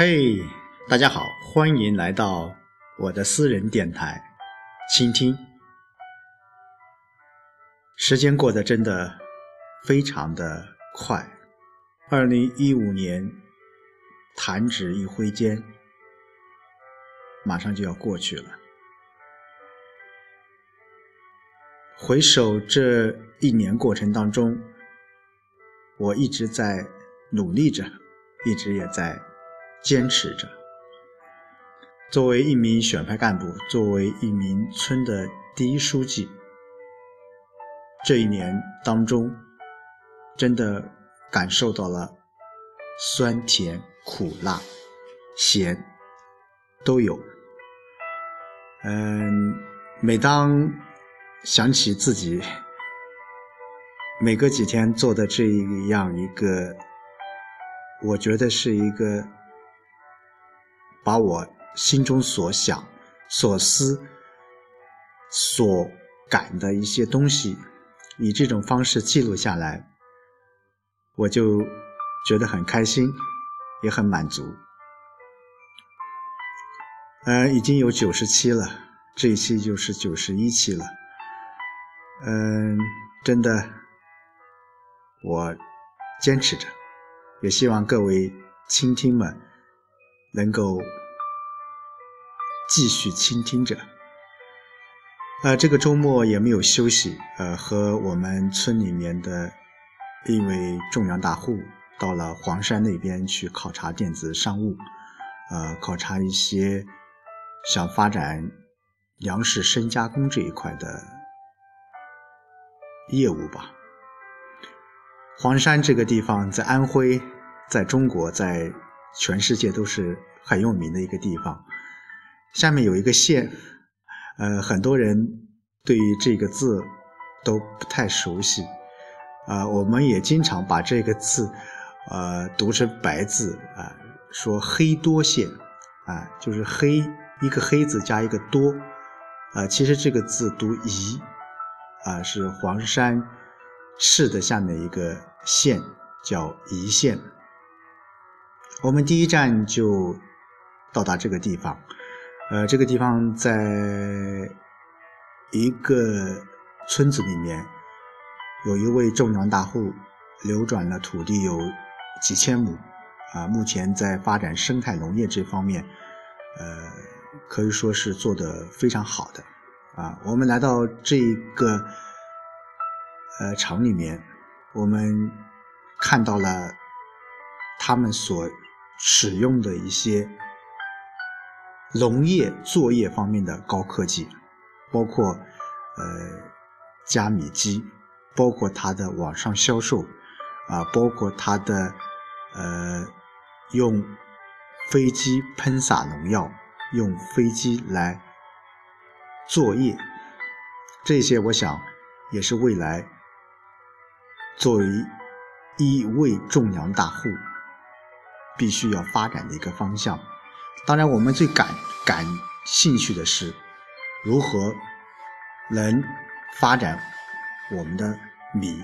嘿，大家好，欢迎来到我的私人电台，倾听。时间过得真的非常的快，二零一五年弹指一挥间，马上就要过去了。回首这一年过程当中，我一直在努力着，一直也在。坚持着。作为一名选派干部，作为一名村的第一书记，这一年当中，真的感受到了酸甜苦辣咸都有。嗯，每当想起自己每隔几天做的这样一个，我觉得是一个。把我心中所想、所思、所感的一些东西，以这种方式记录下来，我就觉得很开心，也很满足。嗯，已经有九十期了，这一期就是九十一期了。嗯，真的，我坚持着，也希望各位倾听们能够。继续倾听着，呃，这个周末也没有休息，呃，和我们村里面的一位种粮大户到了黄山那边去考察电子商务，呃，考察一些想发展粮食深加工这一块的业务吧。黄山这个地方在安徽，在中国，在全世界都是很有名的一个地方。下面有一个县，呃，很多人对于这个字都不太熟悉，啊，我们也经常把这个字，呃，读成白字啊，说黑多县，啊，就是黑一个黑字加一个多，啊，其实这个字读宜，啊，是黄山市的下面一个县叫宜县。我们第一站就到达这个地方。呃，这个地方在一个村子里面，有一位种粮大户，流转了土地有几千亩，啊，目前在发展生态农业这方面，呃，可以说是做得非常好的，啊，我们来到这个呃厂里面，我们看到了他们所使用的一些。农业作业方面的高科技，包括呃加米机，包括它的网上销售，啊，包括它的呃用飞机喷洒农药，用飞机来作业，这些我想也是未来作为一位种粮大户必须要发展的一个方向。当然，我们最感感兴趣的是如何能发展我们的米，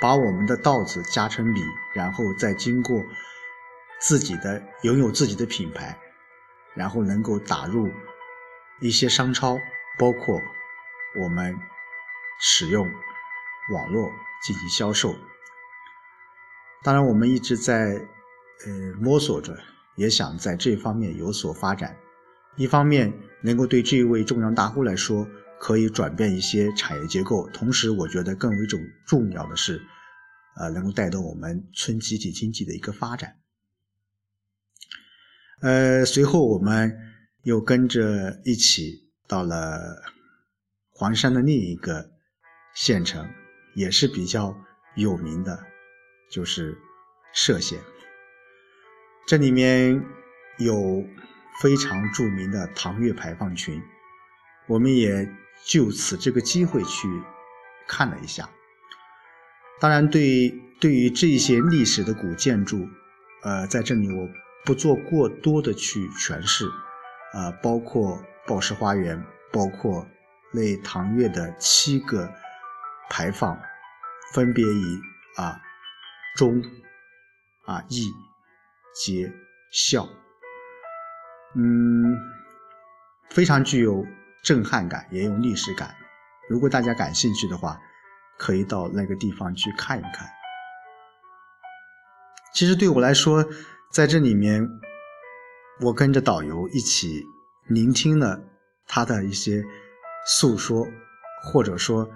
把我们的稻子加成米，然后再经过自己的拥有自己的品牌，然后能够打入一些商超，包括我们使用网络进行销售。当然，我们一直在呃摸索着。也想在这方面有所发展，一方面能够对这一位种粮大户来说可以转变一些产业结构，同时我觉得更为重重要的是，呃，能够带动我们村集体经济的一个发展。呃，随后我们又跟着一起到了黄山的另一个县城，也是比较有名的，就是歙县。这里面有非常著名的唐越排放群，我们也就此这个机会去看了一下。当然，对对于这些历史的古建筑，呃，在这里我不做过多的去诠释，呃，包括宝石花园，包括那唐越的七个排放，分别以啊中啊义。节笑，嗯，非常具有震撼感，也有历史感。如果大家感兴趣的话，可以到那个地方去看一看。其实对我来说，在这里面，我跟着导游一起聆听了他的一些诉说，或者说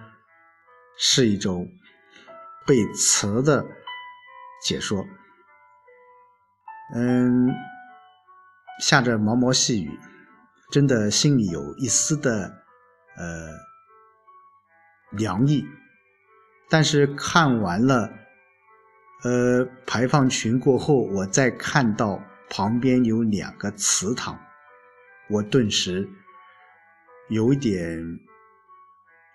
是一种背词的解说。嗯，下着毛毛细雨，真的心里有一丝的呃凉意。但是看完了呃排放群过后，我再看到旁边有两个祠堂，我顿时有一点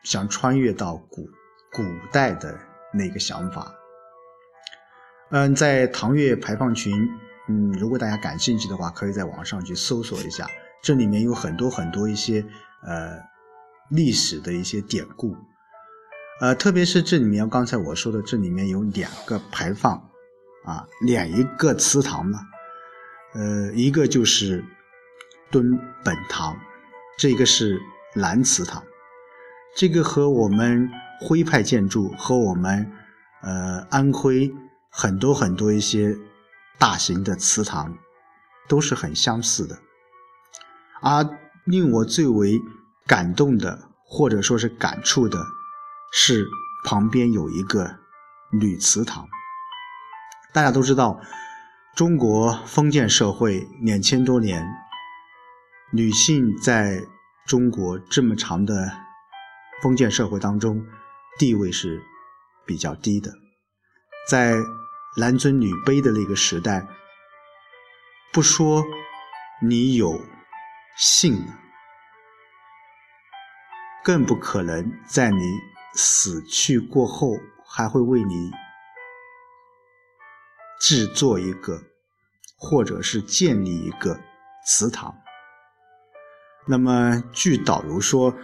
想穿越到古古代的那个想法。嗯，在唐越排放群。嗯，如果大家感兴趣的话，可以在网上去搜索一下，这里面有很多很多一些呃历史的一些典故，呃，特别是这里面刚才我说的，这里面有两个牌坊啊，两一个祠堂呢，呃，一个就是敦本堂，这个是南祠堂，这个和我们徽派建筑和我们呃安徽很多很多一些。大型的祠堂都是很相似的，而令我最为感动的，或者说是感触的，是旁边有一个女祠堂。大家都知道，中国封建社会两千多年，女性在中国这么长的封建社会当中，地位是比较低的，在。男尊女卑的那个时代，不说你有姓，更不可能在你死去过后还会为你制作一个，或者是建立一个祠堂。那么，据导游说，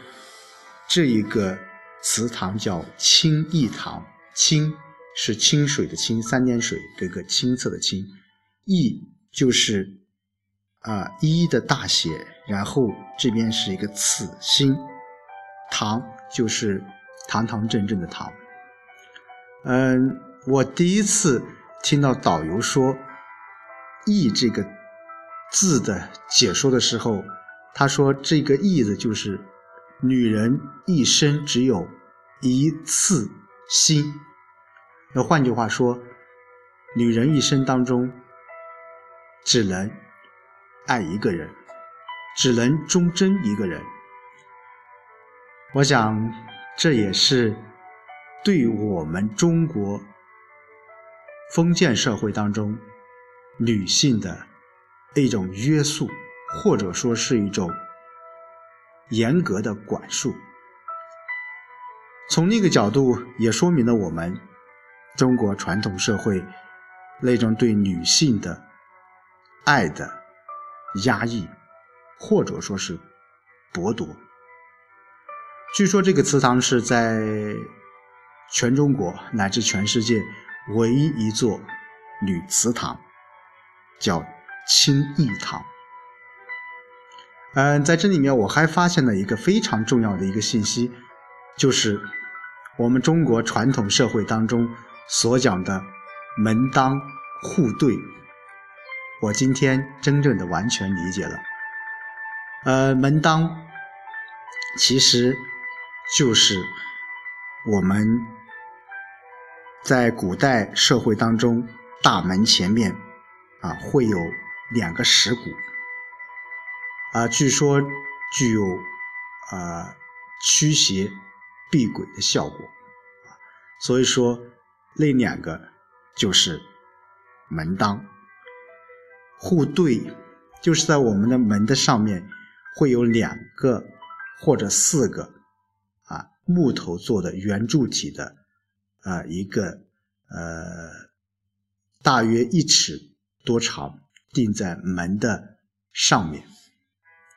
这一个祠堂叫清义堂，清。是清水的清，三点水，这个清澈的清，义就是啊一的大写，然后这边是一个此心，堂就是堂堂正正的堂。嗯，我第一次听到导游说义这个字的解说的时候，他说这个义字就是女人一生只有一次心。那换句话说，女人一生当中只能爱一个人，只能忠贞一个人。我想，这也是对我们中国封建社会当中女性的一种约束，或者说是一种严格的管束。从那个角度，也说明了我们。中国传统社会那种对女性的爱的压抑，或者说是剥夺。据说这个祠堂是在全中国乃至全世界唯一一座女祠堂，叫清义堂。嗯，在这里面我还发现了一个非常重要的一个信息，就是我们中国传统社会当中。所讲的门当户对，我今天真正的完全理解了。呃，门当其实就是我们在古代社会当中，大门前面啊会有两个石鼓，啊，据说具有啊驱邪避鬼的效果，所以说。那两个就是门当户对，就是在我们的门的上面会有两个或者四个啊木头做的圆柱体的啊一个呃大约一尺多长，钉在门的上面，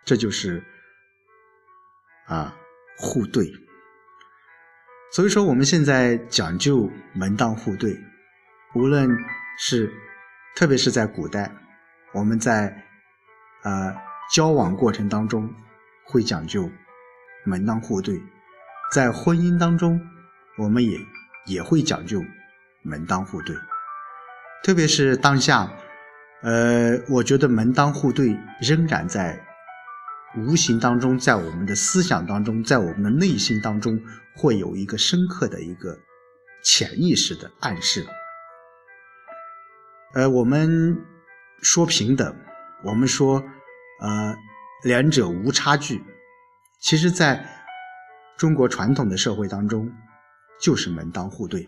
这就是啊户对。所以说，我们现在讲究门当户对，无论是特别是在古代，我们在呃交往过程当中会讲究门当户对，在婚姻当中我们也也会讲究门当户对，特别是当下，呃，我觉得门当户对仍然在无形当中，在我们的思想当中，在我们的内心当中会有一个深刻的一个潜意识的暗示。呃，我们说平等，我们说，呃，两者无差距。其实，在中国传统的社会当中，就是门当户对。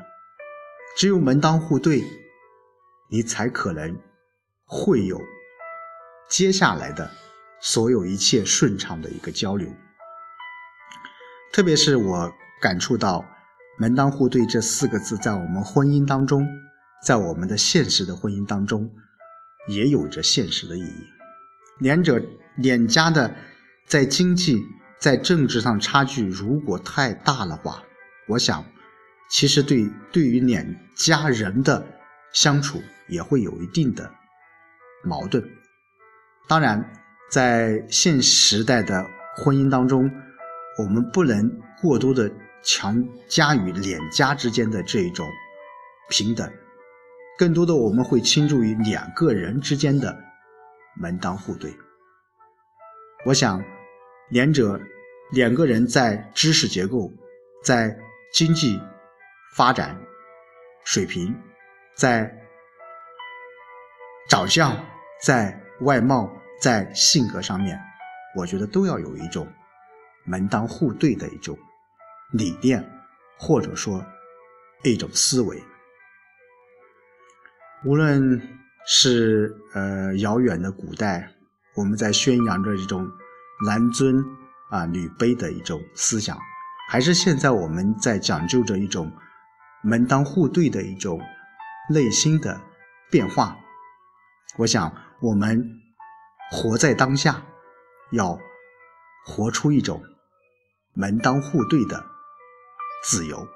只有门当户对，你才可能会有接下来的所有一切顺畅的一个交流。特别是我感触到“门当户对”这四个字，在我们婚姻当中。在我们的现实的婚姻当中，也有着现实的意义。两者两家的在经济、在政治上差距如果太大的话，我想，其实对对于两家人的相处也会有一定的矛盾。当然，在现时代的婚姻当中，我们不能过多的强加于两家之间的这一种平等。更多的我们会倾注于两个人之间的门当户对。我想，两者两个人在知识结构、在经济发展水平、在长相、在外貌、在性格上面，我觉得都要有一种门当户对的一种理念，或者说一种思维。无论是呃遥远的古代，我们在宣扬着一种男尊啊女卑的一种思想，还是现在我们在讲究着一种门当户对的一种内心的变化，我想我们活在当下，要活出一种门当户对的自由。